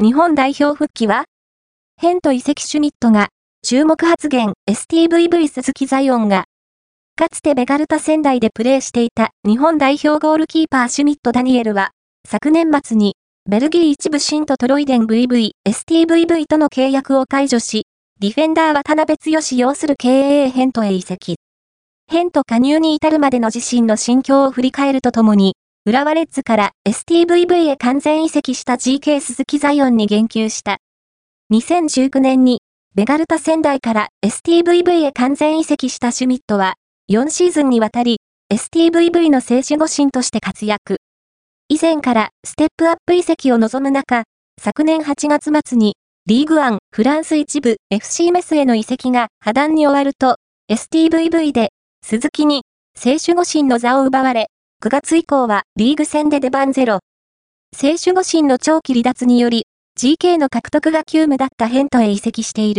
日本代表復帰はヘント移籍シュミットが、注目発言 STVV 鈴木ザイオンが、かつてベガルタ仙台でプレーしていた日本代表ゴールキーパーシュミット・ダニエルは、昨年末に、ベルギー一部シントトロイデン VV、STVV との契約を解除し、ディフェンダー渡辺剛擁する KAA ヘントへ移籍。ヘント加入に至るまでの自身の心境を振り返るとともに、浦和レッズから STVV へ完全移籍した GK 鈴木ザイオンに言及した。2019年に、ベガルタ仙台から STVV へ完全移籍したシュミットは、4シーズンにわたり、STVV の聖守護神として活躍。以前からステップアップ移籍を望む中、昨年8月末に、リーグワン、フランス一部、FC メスへの移籍が破談に終わると、STVV で、鈴木に、聖守護神の座を奪われ、9月以降はリーグ戦で出番ゼロ。選手護神の長期離脱により、GK の獲得が急務だったヘントへ移籍している。